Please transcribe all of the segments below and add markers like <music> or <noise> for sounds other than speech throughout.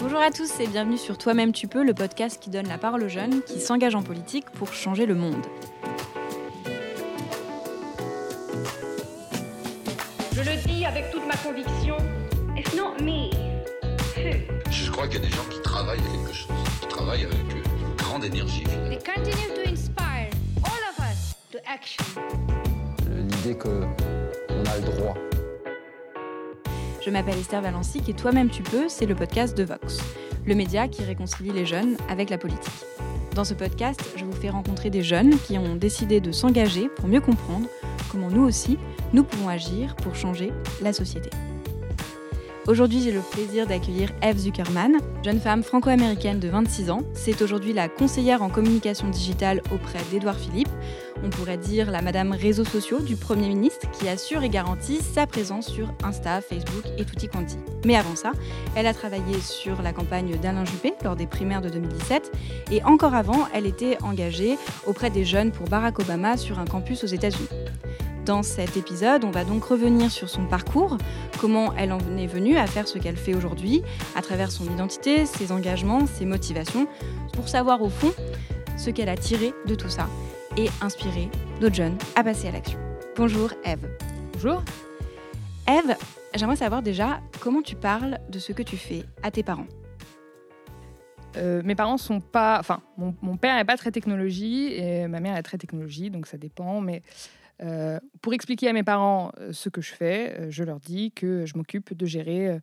Bonjour à tous et bienvenue sur Toi-même tu peux, le podcast qui donne la parole aux jeunes qui s'engagent en politique pour changer le monde. Je le dis avec toute ma conviction, it's not me. Je crois qu'il y a des gens qui travaillent à quelque chose, qui travaillent avec une grande énergie. finalement. They continue to inspire all of us to action. l'idée qu'on a le droit. Je m'appelle Esther Valency et Toi-même tu peux, c'est le podcast de Vox, le média qui réconcilie les jeunes avec la politique. Dans ce podcast, je vous fais rencontrer des jeunes qui ont décidé de s'engager pour mieux comprendre comment nous aussi, nous pouvons agir pour changer la société. Aujourd'hui, j'ai le plaisir d'accueillir Eve Zuckerman, jeune femme franco-américaine de 26 ans. C'est aujourd'hui la conseillère en communication digitale auprès d'Édouard Philippe. On pourrait dire la madame réseaux sociaux du Premier ministre qui assure et garantit sa présence sur Insta, Facebook et tutti quanti. Mais avant ça, elle a travaillé sur la campagne d'Alain Juppé lors des primaires de 2017 et encore avant, elle était engagée auprès des jeunes pour Barack Obama sur un campus aux États-Unis. Dans cet épisode, on va donc revenir sur son parcours, comment elle en est venue à faire ce qu'elle fait aujourd'hui, à travers son identité, ses engagements, ses motivations, pour savoir au fond ce qu'elle a tiré de tout ça et inspirer d'autres jeunes à passer à l'action. Bonjour Eve. Bonjour. Eve, j'aimerais savoir déjà comment tu parles de ce que tu fais à tes parents. Euh, mes parents sont pas. Enfin, mon, mon père n'est pas très technologie et ma mère est très technologie, donc ça dépend. Mais euh, pour expliquer à mes parents euh, ce que je fais, euh, je leur dis que je m'occupe de gérer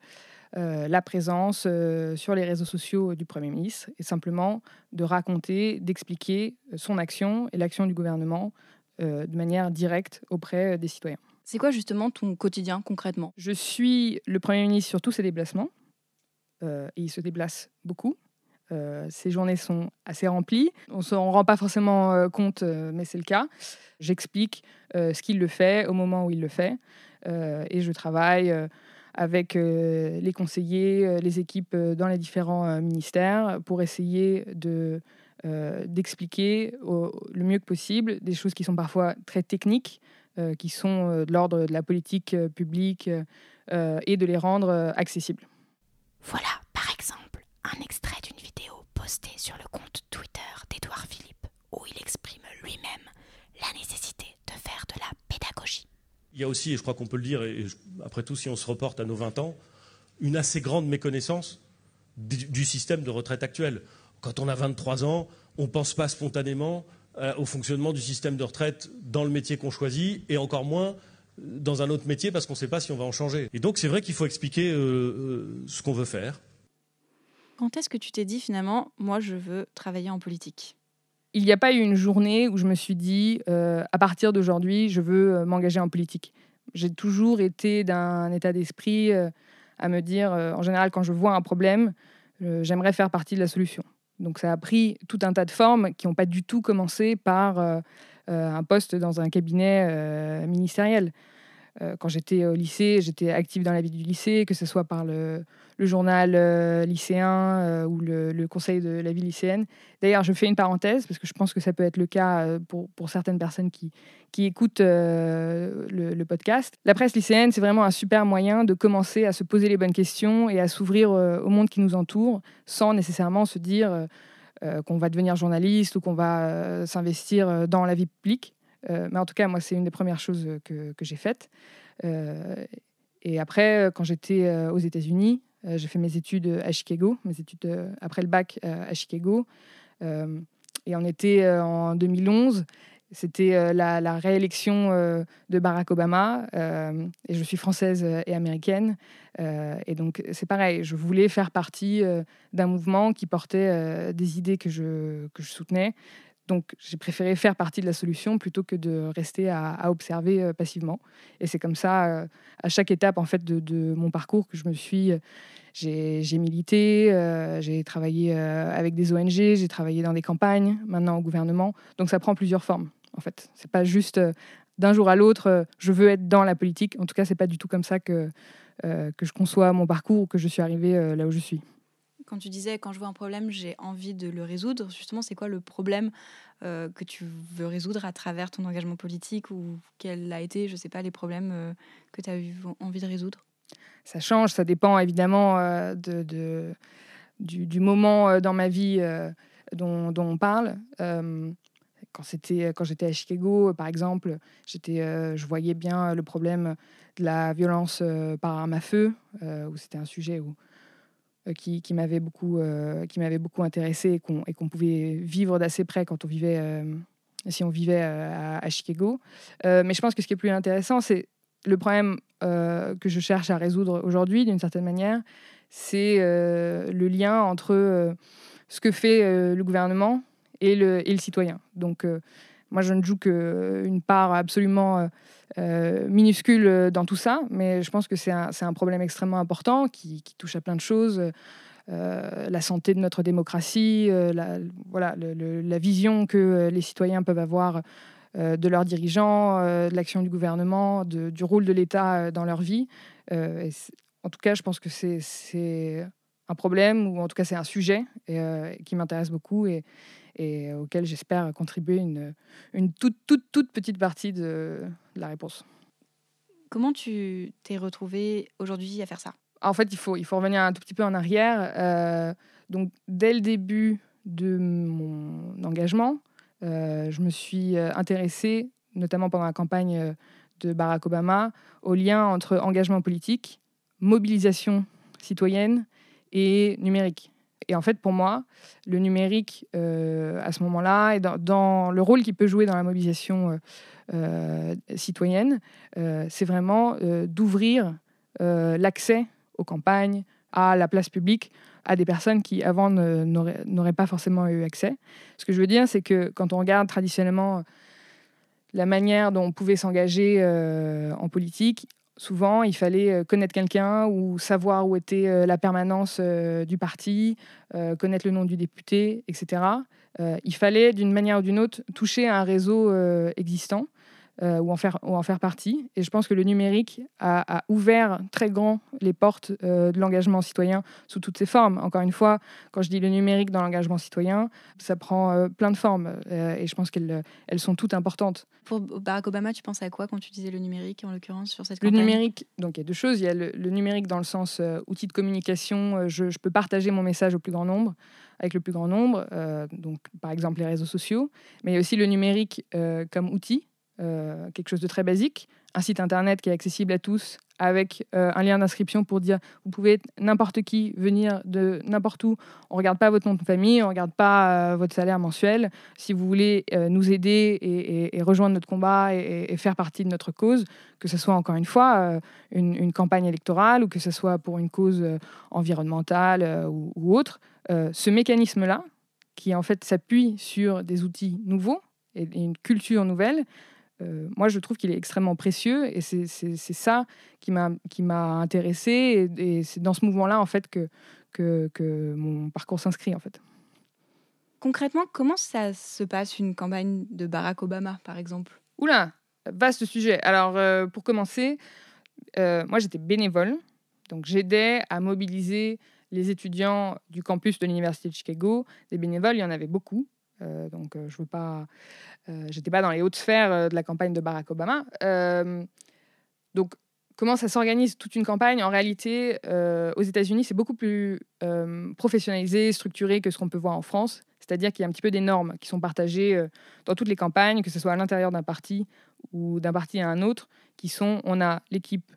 euh, la présence euh, sur les réseaux sociaux du Premier ministre et simplement de raconter, d'expliquer son action et l'action du gouvernement de manière directe auprès des citoyens. C'est quoi justement ton quotidien concrètement? Je suis le Premier ministre sur tous ses déplacements. et il se déplace beaucoup. Euh, ses journées sont assez remplies. On ne s'en rend pas forcément euh, compte, euh, mais c'est le cas. J'explique ce qu'il le fait au moment où il le fait. Et je travaille avec les conseillers, les équipes dans les différents ministères pour essayer de, d'expliquer le mieux que possible des choses qui sont parfois très techniques, qui sont de l'ordre de la politique publique et de les rendre accessibles. Voilà, par exemple, un extrait sur le compte Twitter d'Édouard Philippe où il exprime lui-même la nécessité de faire de la pédagogie. Il y a aussi, et je crois qu'on peut le dire, et après tout, si on se reporte à nos 20 ans, une assez grande méconnaissance du, système de retraite actuel. Quand on a 23 ans, on ne pense pas spontanément euh, au fonctionnement du système de retraite dans le métier qu'on choisit, et encore moins euh, dans un autre métier parce qu'on ne sait pas si on va en changer. Et donc c'est vrai qu'il faut expliquer euh, ce qu'on veut faire. Quand est-ce que tu t'es dit finalement, moi je veux travailler en politique? Il n'y a pas eu une journée où je me suis dit, euh, à partir d'aujourd'hui, je veux euh, m'engager en politique. J'ai toujours été d'un état d'esprit euh, à me dire, en général, quand je vois un problème, j'aimerais faire partie de la solution. Donc ça a pris tout un tas de formes qui n'ont pas du tout commencé par un poste dans un cabinet ministériel. Euh, quand j'étais au lycée, j'étais active dans la vie du lycée, que ce soit par le, journal euh, lycéen euh, ou le, conseil de la vie lycéenne. D'ailleurs, je fais une parenthèse parce que je pense que ça peut être le cas pour, certaines personnes qui, qui écoutent le, podcast. La presse lycéenne, c'est vraiment un super moyen de commencer à se poser les bonnes questions et à s'ouvrir au monde qui nous entoure sans nécessairement se dire qu'on va devenir journaliste ou qu'on va s'investir dans la vie publique. Euh, mais en tout cas, moi, c'est une des premières choses euh, que, que j'ai faites. Euh, et après, quand j'étais aux États-Unis, j'ai fait mes études à Chicago, mes études après le bac à Chicago. Et on était en 2011. C'était la, réélection de Barack Obama. et je suis française et américaine. Et donc, c'est pareil. Je voulais faire partie d'un mouvement qui portait des idées que je, que je soutenais. Donc, j'ai préféré faire partie de la solution plutôt que de rester à, observer euh, passivement. Et c'est comme ça, euh, à chaque étape en fait de, mon parcours, que je me suis, j'ai j'ai milité, euh, j'ai travaillé euh, avec des ONG, j'ai travaillé dans des campagnes, maintenant au gouvernement. Donc, ça prend plusieurs formes. En fait, c'est pas juste euh, d'un jour à l'autre, euh, je veux être dans la politique. En tout cas, c'est pas du tout comme ça que euh, que je conçois mon parcours ou que je suis arrivée euh, là où je suis. Quand tu disais, quand je vois un problème, j'ai envie de le résoudre, justement, c'est quoi le problème euh, que tu veux résoudre à travers ton engagement politique ou quel a été, je ne sais pas, les problèmes euh, que tu as eu envie de résoudre? Ça change, ça dépend évidemment euh, de, du, moment dans ma vie dont, on parle. Quand c'était quand j'étais à Chicago, par exemple, j'étais, je voyais bien le problème de la violence par arme à feu, où c'était un sujet où, qui, qui m'avait beaucoup, euh, qui beaucoup intéressé et qu'on, et pouvait vivre d'assez près quand on vivait, euh, si on vivait euh, à, à Chicago. Euh, mais je pense que ce qui est plus intéressant, c'est le problème euh, que je cherche à résoudre aujourd'hui, d'une certaine manière, c'est euh, le lien entre euh, ce que fait euh, le gouvernement et le, et le citoyen. Donc, euh, moi, je ne joue qu'une part absolument euh, euh, minuscule euh, dans tout ça, mais je pense que c'est un, problème extrêmement important qui, touche à plein de choses. Euh, la santé de notre démocratie, euh, la, voilà, la vision que euh, les citoyens peuvent avoir euh, de leurs dirigeants, euh, de l'action du gouvernement, du rôle de l'État euh, dans leur vie. Euh, en tout cas, je pense que c'est- un problème, ou en tout cas c'est un sujet et, euh, qui m'intéresse beaucoup et, et auquel j'espère contribuer une, une toute, toute, toute petite partie de, de la réponse. Comment tu t'es retrouvé aujourd'hui à faire ça? En fait, il faut, il faut revenir un tout petit peu en arrière. Euh, donc, dès le début de mon engagement, euh, je me suis euh, intéressée, notamment pendant la campagne de Barack Obama, au lien entre engagement politique, mobilisation citoyenne et numérique. Et en fait, pour moi, le numérique, euh, à ce moment-là, et dans, le rôle qu'il peut jouer dans la mobilisation euh, euh, citoyenne, c'est vraiment d'ouvrir l'accès aux campagnes, à la place publique, à des personnes qui avant n'auraient pas forcément eu accès. Ce que je veux dire, c'est que quand on regarde traditionnellement la manière dont on pouvait s'engager en politique, souvent il fallait euh, connaître quelqu'un ou savoir où était euh, la permanence euh, du parti, connaître le nom du député, etc. Il fallait d'une manière ou d'une autre toucher à un réseau existant euh, ou, en faire, ou en faire partie. Et je pense que le numérique a, a ouvert très grand les portes euh, de l'engagement citoyen sous toutes ses formes. Encore une fois, quand je dis le numérique dans l'engagement citoyen, ça prend euh, plein de formes euh, et je pense qu'elles elles sont toutes importantes. Pour Barack Obama, tu penses à quoi quand tu disais le numérique, en l'occurrence, sur cette Le campagne? numérique, donc il y a deux choses. Il y a le, le numérique dans le sens outil de communication. je, je peux partager mon message au plus grand nombre, avec le plus grand nombre, euh, donc par exemple les réseaux sociaux. Mais il y a aussi le numérique euh, comme outil, euh, quelque chose de très basique. Un site internet qui est accessible à tous, avec euh, un lien d'inscription pour dire vous pouvez n'importe qui venir de n'importe où. On regarde pas votre nom de famille, on regarde pas euh, votre salaire mensuel. Si vous voulez nous aider et, rejoindre notre combat et- faire partie de notre cause, que ce soit encore une fois une, campagne électorale ou que ce soit pour une cause environnementale ou, autre, ce mécanisme-là, qui en fait s'appuie sur des outils nouveaux et une culture nouvelle, euh, moi je trouve qu'il est extrêmement précieux et c'est ça qui m'a qui m'a intéressé et, et c'est dans ce mouvement-là en fait que, que, que mon parcours s'inscrit en fait. Concrètement, comment ça se passe une campagne de Barack Obama, par exemple? Oula, vaste sujet. Alors, euh, pour commencer, euh, moi j'étais bénévole, donc j'aidais à mobiliser les étudiants du campus de l'université de Chicago. Des bénévoles, il y en avait beaucoup. Euh, donc, euh, je veux pas, euh, j'étais pas dans les hautes sphères euh, de la campagne de Barack Obama. Donc, comment ça s'organise toute une campagne? En réalité, aux États-Unis, c'est beaucoup plus professionnalisé, structuré que ce qu'on peut voir en France. C'est-à-dire qu'il y a un petit peu des normes qui sont partagées dans toutes les campagnes, que ce soit à l'intérieur d'un parti ou d'un parti à un autre, qui sont, on a l'équipe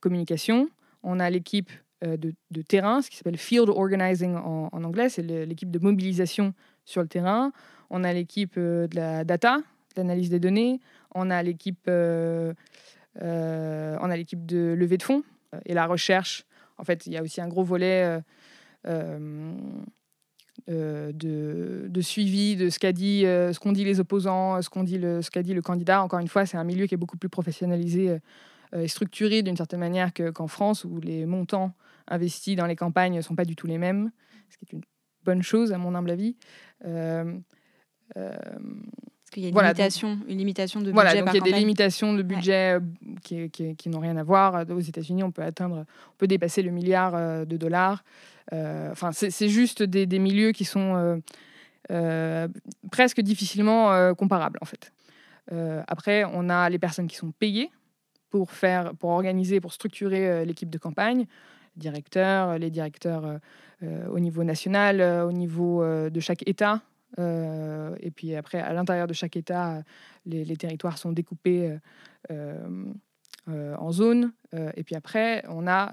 communication, on a l'équipe de, terrain, ce qui s'appelle field organizing en, anglais, c'est l'équipe de mobilisation sur le terrain, on a l'équipe euh, de la data, l'analyse des données, on a l'équipe euh, euh, on a l'équipe de levée de fonds et la recherche. En fait, il y a aussi un gros volet de, suivi de ce qu'a dit, qu'ont dit les opposants, ce qu'on dit le, qu'a dit le candidat. Encore une fois, c'est un milieu qui est beaucoup plus professionnalisé et structuré d'une certaine manière que- qu'en France, où les montants investis dans les campagnes ne sont pas du tout les mêmes, ce qui est bonne chose à mon humble avis. Euh, euh, Parce qu'il y a une, Voilà, donc- limitation, une limitation de voilà, budget donc par il y a des limitations de budget euh, qui, qui- qui n'ont rien à voir. Aux États-Unis, on peut atteindre, on peut dépasser le milliard euh, de dollars. Enfin, c'est c'est juste des, des milieux qui sont presque difficilement comparables, en fait. Après, on a les personnes qui sont payées pour faire, pour organiser, pour structurer l'équipe de campagne. Directeurs, les directeurs au niveau national, au niveau de chaque État. et puis après, à l'intérieur de chaque État, les, les territoires sont découpés en zones. et puis après, on a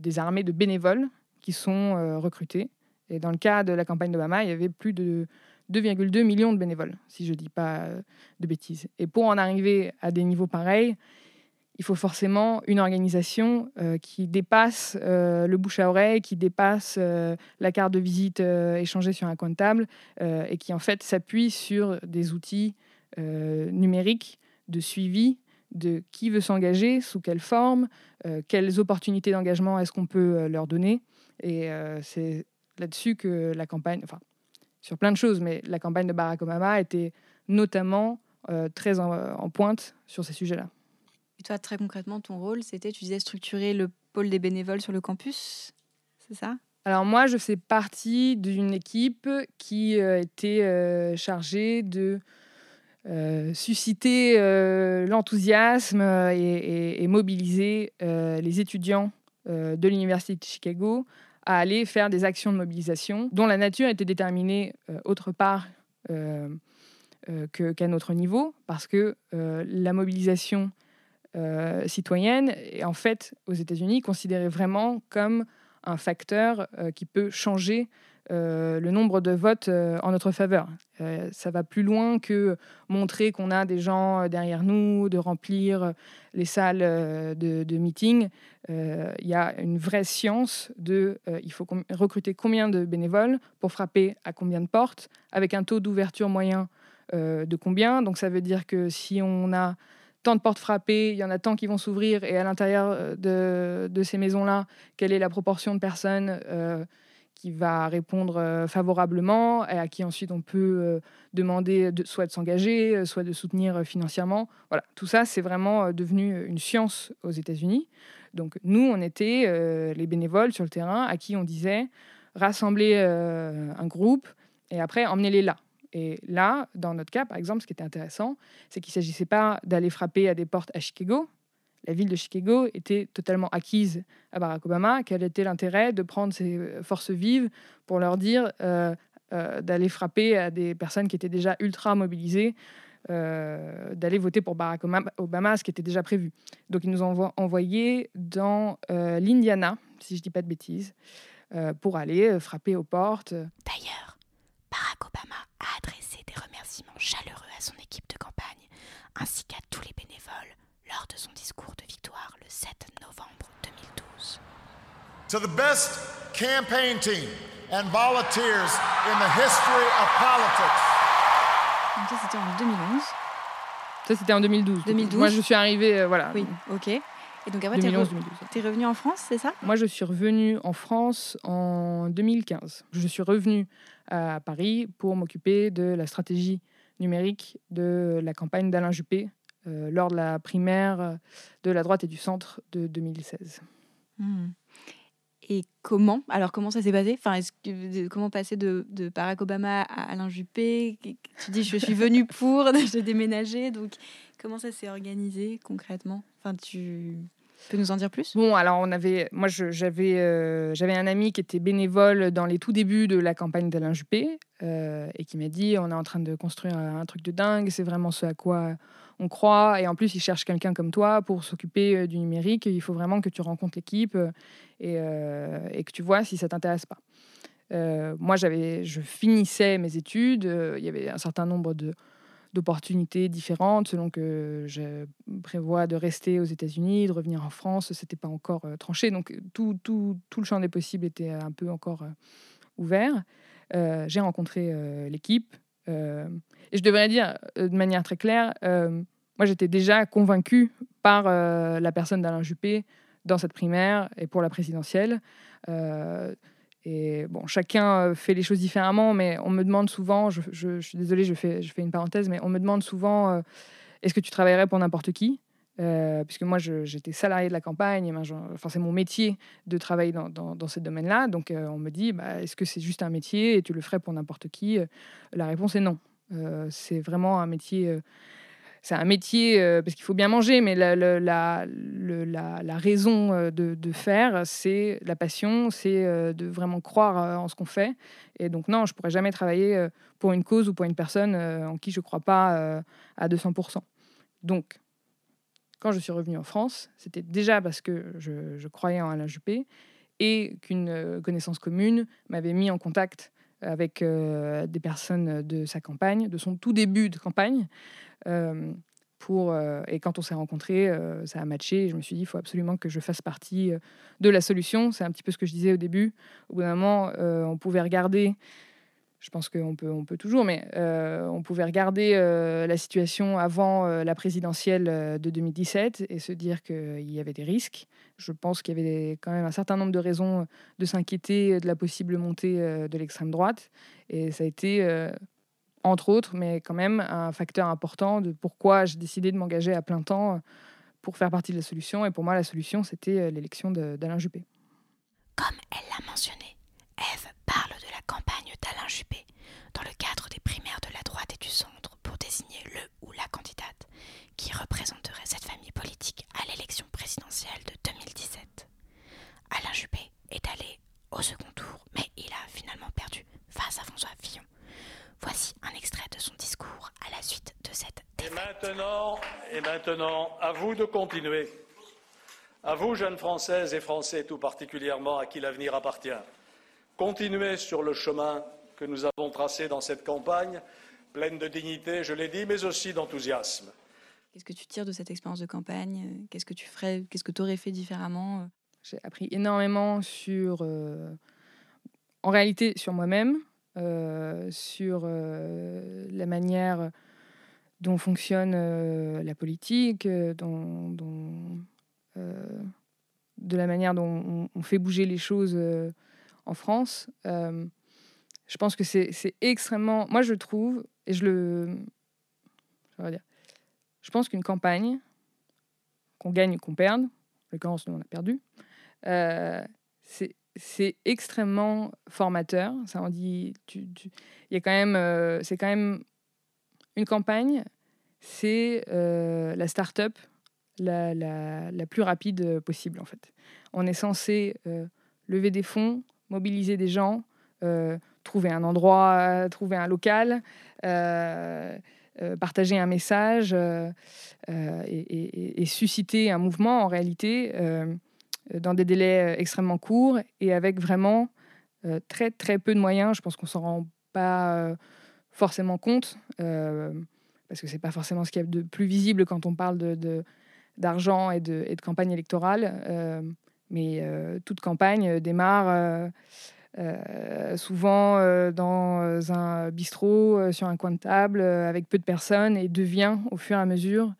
des armées de bénévoles qui sont recrutés. Et dans le cas de la campagne d'Obama, il y avait plus de 2,2 millions de bénévoles, si je ne dis pas de bêtises. Et pour en arriver à des niveaux pareils, il faut forcément une organisation euh, qui dépasse euh, le bouche à oreille, qui dépasse euh, la carte de visite échangée sur un coin de table et qui en fait s'appuie sur des outils numériques de suivi de qui veut s'engager, sous quelle forme, quelles opportunités d'engagement est-ce qu'on peut leur donner. Et c'est là-dessus que la campagne, enfin sur plein de choses, mais la campagne de Barack Obama était notamment très en pointe sur ces sujets-là. Et toi, très concrètement, ton rôle, c'était, tu disais, structurer le pôle des bénévoles sur le campus, c'est ça? Alors moi, je fais partie d'une équipe qui euh, était euh, chargée de euh, susciter l'enthousiasme et, mobiliser les étudiants de l'Université de Chicago à aller faire des actions de mobilisation dont la nature était déterminée autre part qu'à notre niveau, parce que la mobilisation euh, citoyenne est en fait aux États-Unis considérée vraiment comme un facteur euh, qui peut changer euh, le nombre de votes en notre faveur. ça va plus loin que montrer qu'on a des gens derrière nous, de remplir les salles de, de meeting. Il y a une vraie science de il faut recruter combien de bénévoles pour frapper à combien de portes, avec un taux d'ouverture moyen de combien. Donc ça veut dire que si on a tant de portes frappées, il y en a tant qui vont s'ouvrir, et à l'intérieur euh, de, ces maisons-là, quelle est la proportion de personnes euh, qui va répondre euh, favorablement, et à qui ensuite on peut demander de, soit de s'engager, soit de soutenir financièrement. Voilà, tout ça, c'est vraiment devenu une science aux États-Unis. Donc nous, on était les bénévoles sur le terrain à qui on disait rassembler un groupe et après emmenez-les là. Et là, dans notre cas, par exemple, ce qui était intéressant, c'est qu'il ne s'agissait pas d'aller frapper à des portes à Chicago. La ville de Chicago était totalement acquise à Barack Obama. Quel était l'intérêt de prendre ces forces vives pour leur dire euh, euh, d'aller frapper à des personnes qui étaient déjà ultra mobilisées, euh, d'aller voter pour Barack Obama, ce qui était déjà prévu. Donc ils nous ont envoyés dans l'Indiana, si je ne dis pas de bêtises, pour aller frapper aux portes. D'ailleurs, Barack Obama a adressé des remerciements chaleureux à son équipe de campagne, ainsi qu'à tous les bénévoles lors de son discours de victoire le 7 novembre 2012. To the best campaign team and volunteers in the history of politics. Donc ça c'était en 2011. Ça c'était en 2012. 2012. Moi je suis arrivée, euh, voilà. Oui, ok. Et donc après, tu es, es revenu en France, c'est ça? Moi, je suis revenu en France en 2015. Je suis revenu à Paris pour m'occuper de la stratégie numérique de la campagne d'Alain Juppé euh, lors de la primaire de la droite et du centre de 2016. Hmm. Et comment Alors comment ça s'est passé? Enfin, est-ce que, comment passer de, Barack Obama à Alain Juppé? Tu dis je suis venu pour, <laughs> j'ai déménagé, donc comment ça s'est organisé concrètement? Enfin, tu peux nous en dire plus? Bon, alors on avait, moi j'avais euh, j'avais un ami qui était bénévole dans les tout débuts de la campagne d'Alain Juppé euh, et qui m'a dit on est en train de construire un, truc de dingue, c'est vraiment ce à quoi on croit et en plus il cherche quelqu'un comme toi pour s'occuper euh, du numérique. Il faut vraiment que tu rencontres l'équipe et, et, que tu vois si ça t'intéresse pas. moi j'avais, je finissais mes études, il y avait un certain nombre de d'opportunités différentes selon que je prévois de rester aux États-Unis, de revenir en France. C'était pas encore tranché, donc tout, tout, tout, le champ des possibles était un peu encore ouvert. J'ai rencontré l'équipe et je devrais dire de manière très claire, moi j'étais déjà convaincue par la personne d'Alain Juppé dans cette primaire et pour la présidentielle. Et bon, chacun euh, fait les choses différemment, mais on me demande souvent, je, suis désolée, je fais, je fais une parenthèse, mais on me demande souvent euh, est-ce que tu travaillerais pour n'importe qui? Euh, Puisque moi, j'étais salarié de la campagne, enfin, c'est mon métier de travailler dans, dans, ce domaine-là. Donc, on me dit bah, est-ce que c'est juste un métier et tu le ferais pour n'importe qui? La réponse est non. c'est vraiment un métier c'est un métier euh, parce qu'il faut bien manger, mais la, raison euh, de, faire, c'est la passion, c'est euh, de vraiment croire en ce qu'on fait. Et donc non, je pourrais jamais travailler pour une cause ou pour une personne en qui je ne crois pas à 200%. Donc, quand je suis revenue en France, c'était déjà parce que je croyais en Alain Juppé et qu'une connaissance commune m'avait mis en contact avec des personnes de sa campagne, de son tout début de campagne, euh, pour, euh, et quand on s'est rencontrés, euh, ça a matché. je me suis dit, il faut absolument que je fasse partie de la solution. C'est un petit peu ce que je disais au début. Au bout d'un moment, on pouvait regarder je pense qu'on peut, on peut toujours, mais on pouvait regarder la situation avant la présidentielle de 2017 et se dire qu'il y avait des risques. Je pense qu'il y avait quand même un certain nombre de raisons de s'inquiéter de la possible montée de l'extrême droite. Et ça a été entre autres, mais quand même un facteur important de pourquoi j'ai décidé de m'engager à plein temps euh, pour faire partie de la solution. Et pour moi, la solution, c'était euh, l'élection d'Alain Juppé. Comme elle l'a mentionné, Eve parle campagne d'Alain Juppé dans le cadre des primaires de la droite et du centre pour désigner le ou la candidate qui représenterait cette famille politique à l'élection présidentielle de 2017. Alain Juppé est allé au second tour, mais il a finalement perdu face à François Fillon Voici un extrait de son discours à la suite de cette défaite. Et maintenant, et maintenant, à vous de continuer. À vous, jeunes Françaises et Français tout particulièrement, à qui l'avenir appartient. Continuez sur le chemin que nous avons tracé dans cette campagne, pleine de dignité, je l'ai dit, mais aussi d'enthousiasme. Qu'est-ce que tu tires de cette expérience de campagne? Qu'est-ce que tu ferais Qu'est-ce que tu aurais fait différemment? J'ai appris énormément sur, euh, en réalité, sur moi-même, euh, sur euh, la manière dont fonctionne euh, la politique, dont, de la manière dont on, fait bouger les choses en France. je pense que c'est extrêmement... Moi, je trouve, et je le... Je, pense qu'une campagne, qu'on gagne ou qu'on perde, en l'occurrence, nous, on a perdu, c'est c'est extrêmement formateur. Ça en dit, tu, y a quand même, euh, c'est quand même une campagne. C'est euh, la start-up la, la, la, plus rapide possible en fait. On est censé euh, lever des fonds, mobiliser des gens, trouver un endroit, trouver un local. partager un message et, susciter un mouvement en réalité euh, dans des délais euh, extrêmement courts et avec vraiment euh, très très peu de moyens. Je pense qu'on s'en rend pas forcément compte parce que c'est pas forcément ce qu'il y a de plus visible quand on parle de, d'argent et de, et de, campagne électorale. Mais toute campagne démarre souvent dans un bistrot, sur un coin de table, avec peu de personnes, et devient au fur et à mesure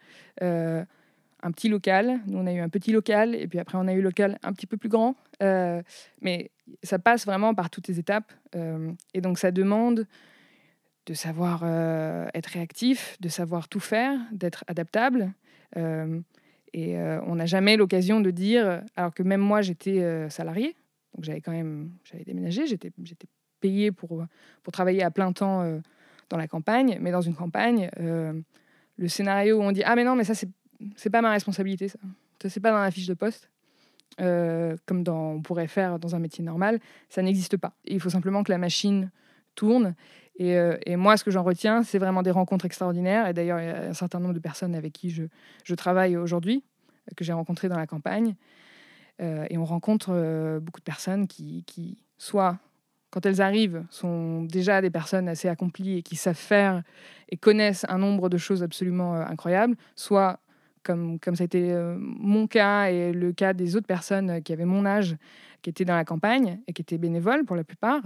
un petit local. Nous, on a eu un petit local, et puis après, on a eu un local un petit peu plus grand. Euh, mais ça passe vraiment par toutes les étapes. Euh, et donc, ça demande de savoir euh, être réactif, de savoir tout faire, d'être adaptable. Et on n'a jamais l'occasion de dire, alors que même moi, j'étais salarié, donc j'avais quand même j'avais déménagé, j'étais payé pour, pour travailler à plein temps dans la campagne, mais dans une campagne, le scénario où on dit ah mais non mais ça c'est c'est pas ma responsabilité, ça. Ça, c'est pas dans la fiche de poste. Euh, comme on pourrait faire dans un métier normal, ça n'existe pas. il faut simplement que la machine tourne. Et, euh, et moi, ce que j'en retiens, c'est vraiment des rencontres extraordinaires. Et d'ailleurs, il y a un certain nombre de personnes avec qui je, travaille aujourd'hui, que j'ai rencontrées dans la campagne. Euh, et on rencontre beaucoup de personnes qui, qui, soit quand elles arrivent, sont déjà des personnes assez accomplies et qui savent faire et connaissent un nombre de choses absolument incroyables, soit comme, ça a été euh, mon cas et le cas des autres personnes qui avaient mon âge, qui étaient dans la campagne et qui étaient bénévoles pour la plupart,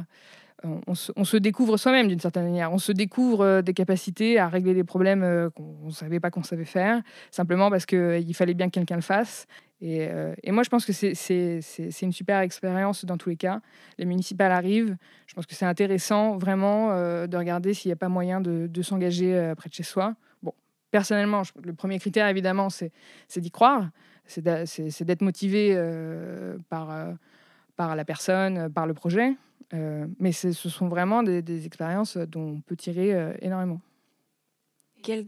euh, on, se, découvre soi-même d'une certaine manière. On se découvre euh, des capacités à régler des problèmes qu'on ne savait pas qu'on savait faire, simplement parce qu'il fallait bien que quelqu'un le fasse. Et, moi, je pense que c'est une super expérience dans tous les cas. Les municipales arrivent. Je pense que c'est intéressant vraiment de regarder s'il n'y a pas moyen de s'engager près de chez soi personnellement, le premier critère, évidemment, c'est d'y croire, c'est d'être motivé euh, par, euh, par la personne, par le projet. Euh, mais ce sont vraiment des, expériences dont on peut tirer énormément. Quel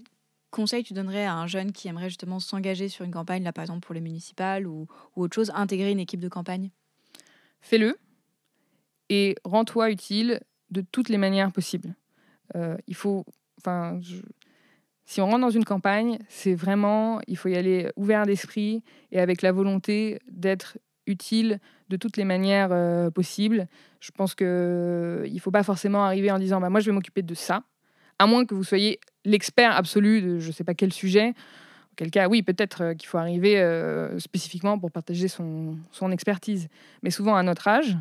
conseil tu donnerais à un jeune qui aimerait justement s'engager sur une campagne, là par exemple pour les municipales ou, ou autre chose, intégrer une équipe de campagne? Fais-le et rends-toi utile de toutes les manières possibles. Euh, il faut, enfin, si on rentre dans une campagne, c'est vraiment, il faut y aller ouvert d'esprit et avec la volonté d'être utile de toutes les manières euh, possibles. Je pense que il faut pas forcément arriver en disant, bah, moi je vais m'occuper de ça, à moins que vous soyez l'expert absolu de je sais pas quel sujet. Auquel cas, oui, peut-être euh, qu'il faut arriver euh, spécifiquement pour partager son, expertise. Mais souvent à notre âge,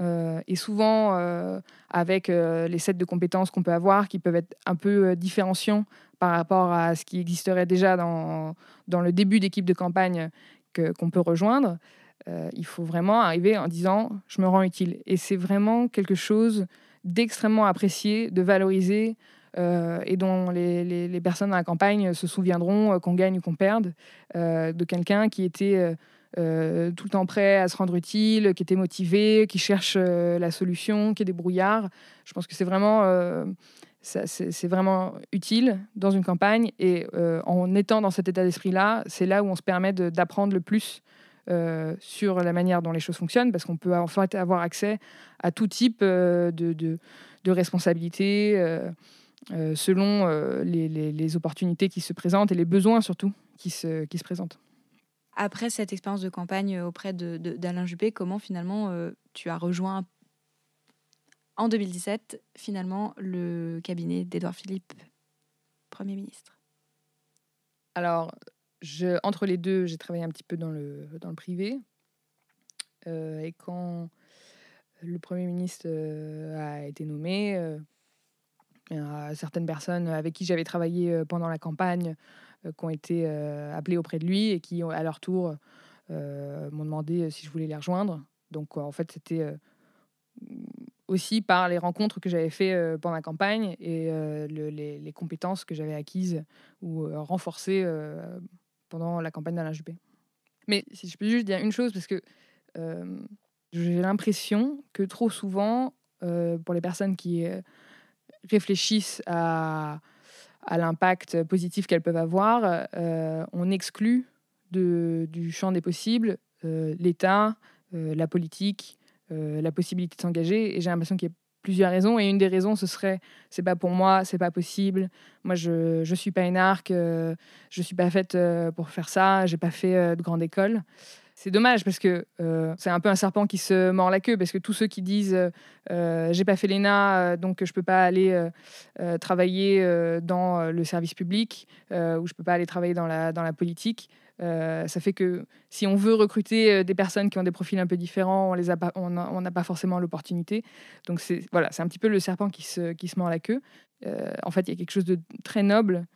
euh, et souvent euh, avec euh, les sets de compétences qu'on peut avoir qui peuvent être un peu euh, différenciants par rapport à ce qui existerait déjà dans, dans le début d'équipe de campagne qu'on peut rejoindre. Euh, il faut vraiment arriver en disant je me rends utile. Et c'est vraiment quelque chose d'extrêmement apprécié, de valoriser euh, et dont les, les- personnes dans la campagne se souviendront euh, qu'on gagne ou qu'on perde, de quelqu'un qui était tout le temps prêt à se rendre utile, qui était motivé, qui cherche la solution, qui est débrouillard. Je pense que c'est vraiment, c'est vraiment utile dans une campagne. Et euh, en étant dans cet état d'esprit-là, c'est là où on se permet d'apprendre le plus euh, sur la manière dont les choses fonctionnent, parce qu'on peut en fait avoir accès à tout type euh, de, de, responsabilités. selon les, opportunités qui se présentent et les besoins surtout qui se, présentent. Après cette expérience de campagne auprès d'Alain Juppé, comment finalement tu as rejoint en 2017 finalement le cabinet d'Édouard Philippe, Premier ministre Alors, entre les deux, j'ai travaillé un petit peu dans le, dans le privé. Euh, et quand le Premier ministre euh, a été nommé, euh, certaines personnes avec qui j'avais travaillé pendant la campagne qui ont été appelées auprès de lui et qui, à leur tour, m'ont demandé si je voulais les rejoindre. Donc, en fait, c'était aussi par les rencontres que j'avais fait euh, pendant la campagne et euh, le- les, compétences que j'avais acquises ou euh, renforcées euh, pendant la campagne d'Alain Juppé. Mais si je peux juste dire une chose, parce que j'ai l'impression que trop souvent, pour les personnes qui réfléchissent à, l'impact positif qu'elles peuvent avoir, on exclut du champ des possibles l'État, la politique, la possibilité de s'engager. Et j'ai l'impression qu'il y a plusieurs raisons. Et une des raisons, ce serait c'est pas pour moi, c'est pas possible. Moi, je je suis pas une arc, euh, je suis pas faite euh, pour faire ça. J'ai pas fait euh, de grande école. C'est dommage parce que euh, c'est un peu un serpent qui se mord la queue parce que tous ceux qui disent euh, euh, j'ai pas fait l'ENA euh, donc je peux pas aller euh, euh, travailler euh, dans euh, le service public euh, ou je peux pas aller travailler dans la, dans la politique, euh, ça fait que si on veut recruter euh, des personnes qui ont des profils un peu différents, on pas, on n'a pas forcément l'opportunité. Donc c'est voilà, c'est un petit peu le serpent qui se, qui se mord la queue. Euh, en fait, il y a quelque chose de très noble,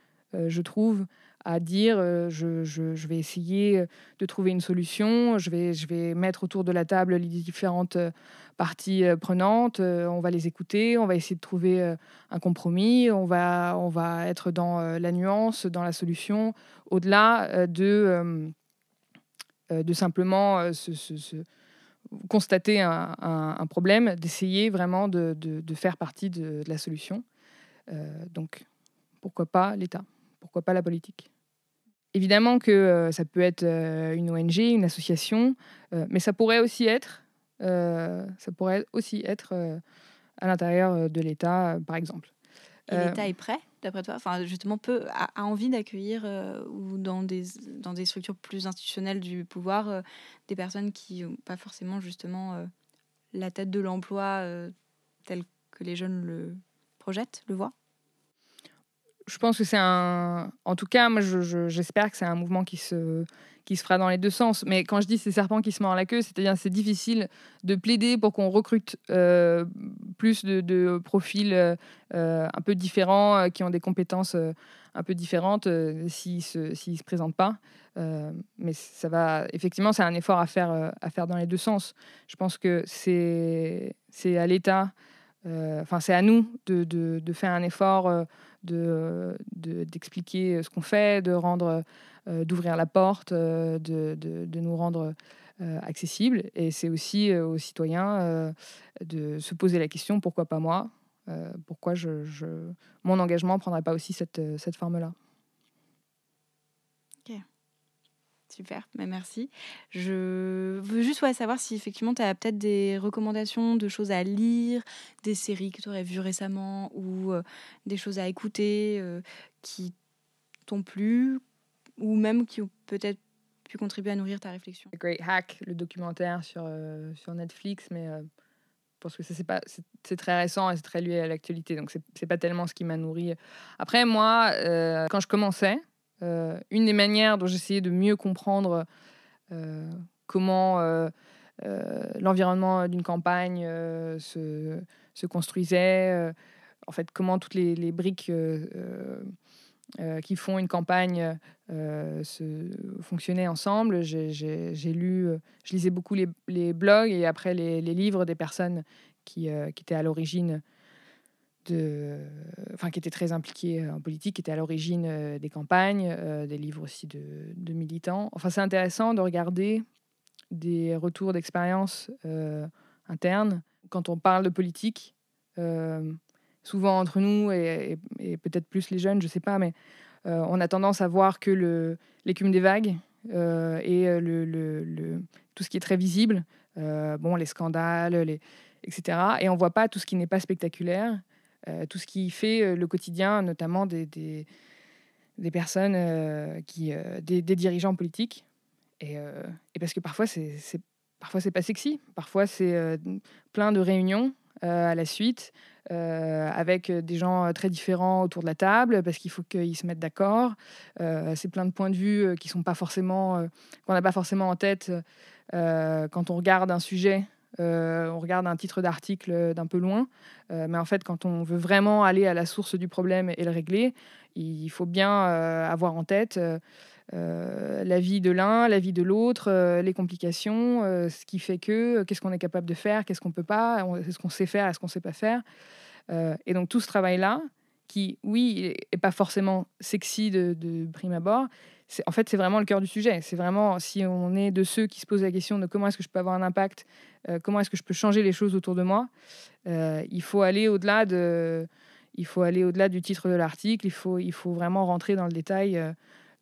je trouve, à dire euh, je, je- vais essayer de trouver une solution, je vais, je vais mettre autour de la table les différentes euh, parties euh, prenantes, euh, on va les écouter, on va essayer de trouver euh, un compromis, on va, on va être dans euh, la nuance, dans la solution, au-delà euh, de, euh, euh, de simplement euh, se- se- constater un, un- problème, d'essayer vraiment de, de- faire partie de, la solution. Euh, donc, pourquoi pas l'État Pourquoi pas la politique? Évidemment que euh, ça peut être euh, une ONG, une association, euh, mais ça pourrait aussi être, ça pourrait aussi être à l'intérieur de l'État, par exemple. Et l'État est prêt, d'après toi? Enfin, justement, peut, a, a envie d'accueillir ou dans des, dans des structures plus institutionnelles du pouvoir des personnes qui n'ont pas forcément justement la tête de l'emploi telle que les jeunes le projettent, le voient? Je pense que c'est un. En tout cas, moi, je- je- j'espère que c'est un mouvement qui se, qui se fera dans les deux sens. Mais quand je dis ces serpents qui se mordent la queue, c'est-à-dire c'est difficile de plaider pour qu'on recrute euh, plus de, profils euh, un peu différents, euh, qui ont des compétences un peu différentes, s'ils ne se, se présentent pas. Mais ça va. Effectivement, c'est un effort à faire, à faire dans les deux sens. Je pense que c'est à l'État. Enfin, c'est à nous de, de- de faire un effort euh, de d'expliquer ce qu'on fait, de rendre, euh, d'ouvrir la porte, euh, de, de- nous rendre euh, accessibles. Et c'est aussi euh, aux citoyens de se poser la question pourquoi pas moi? Pourquoi je, mon engagement ne prendrait pas aussi cette, cette forme-là? Super, bah, merci. Je veux juste savoir si effectivement tu as peut-être des recommandations de choses à lire, des séries que tu aurais vues récemment ou euh, des choses à écouter euh, qui t'ont plu ou même qui ont peut-être pu contribuer à nourrir ta réflexion. The Great Hack, le documentaire sur, euh, sur Netflix, mais euh, parce que c'est, très récent et c'est très lié à l'actualité, donc c'est, pas tellement ce qui m'a nourri. Après, moi, quand je commençais, euh, une des manières dont j'essayais de mieux comprendre euh, comment euh, l'environnement d'une campagne se, se construisait, en fait, comment toutes les, briques qui font une campagne se, fonctionnaient ensemble. J'ai, lu, je lisais beaucoup les, blogs et après les, les livres des personnes qui, qui étaient à l'origine de, enfin, qui étaient très impliquées en politique, qui étaient à l'origine euh, des campagnes, euh, des livres aussi de, de militants. Enfin, c'est intéressant de regarder des retours d'expérience euh, internes quand on parle de politique. euh, souvent entre nous et, peut-être plus les jeunes, je sais pas, mais euh, on a tendance à voir que l'écume des vagues euh, et euh, le, le- le- tout ce qui est très visible, euh, bon, les scandales, les, etc. Et on voit pas tout ce qui n'est pas spectaculaire, euh, tout ce qui fait euh, le quotidien, notamment des, des, personnes euh, qui, euh, des, dirigeants politiques. Et, euh, et parce que parfois c'est parfois c'est pas sexy, parfois c'est euh, plein de réunions euh, à la suite euh, avec des gens euh, très différents autour de la table parce qu'il faut qu'ils se mettent d'accord. Euh, c'est plein de points de vue euh, qui sont pas forcément euh, qu'on n'a pas forcément en tête euh, quand on regarde un sujet. Euh, on regarde un titre d'article d'un peu loin, euh, mais en fait, quand on veut vraiment aller à la source du problème et le régler, il faut bien euh, avoir en tête la vie de l'un, la vie de l'autre, les complications, ce qui fait que, qu'est-ce qu'on est capable de faire, qu'est-ce qu'on peut pas, est-ce qu'on sait faire, est-ce qu'on sait pas faire. Et donc tout ce travail-là, qui, oui, est pas forcément sexy de, de prime abord, c'est, en fait, c'est vraiment le cœur du sujet. C'est vraiment, si on est de ceux qui se posent la question de comment est-ce que je peux avoir un impact, euh, comment est-ce que je peux changer les choses autour de moi, euh, il faut aller au-delà de... Il faut aller au-delà du titre de l'article, il faut, il faut vraiment rentrer dans le détail euh,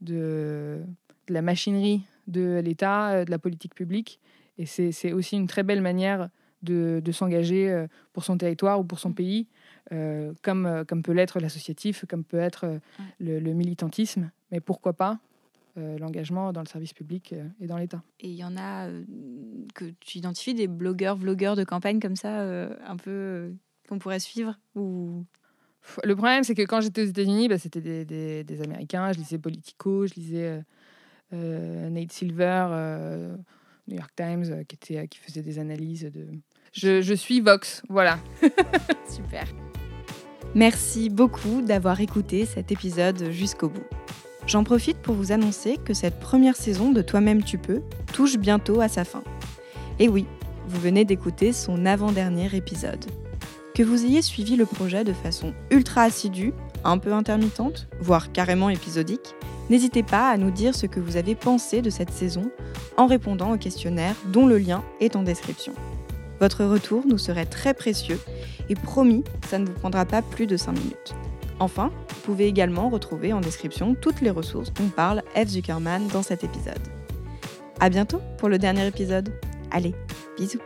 de, de la machinerie de l'État, de la politique publique. Et c'est c'est aussi une très belle manière de, de s'engager pour son territoire ou pour son pays, euh, comme, euh, comme peut l'être l'associatif, comme peut être euh, le, le militantisme, mais pourquoi pas euh, l'engagement dans le service public et dans l'État. Et il y en a que tu identifies des blogueurs, vlogueurs de campagne comme ça, un peu qu'on pourrait suivre ou? Le problème, c'est que quand j'étais aux États-Unis, bah, c'était des, des- des Américains. Je lisais Politico, je lisais Nate Silver, New York Times, qui, était, qui faisait des analyses de. Je, suis Vox, voilà. <laughs> Super. Merci beaucoup d'avoir écouté cet épisode jusqu'au bout. J'en profite pour vous annoncer que cette première saison de Toi-même tu peux touche bientôt à sa fin. Et oui, vous venez d'écouter son avant-dernier épisode. Que vous ayez suivi le projet de façon ultra assidue, un peu intermittente, voire carrément épisodique, n'hésitez pas à nous dire ce que vous avez pensé de cette saison en répondant au questionnaire dont le lien est en description. Votre retour nous serait très précieux et promis, ça ne vous prendra pas plus de 5 minutes. Enfin, vous pouvez également retrouver en description toutes les ressources dont parle F. Zuckerman dans cet épisode. À bientôt pour le dernier épisode. Allez, bisous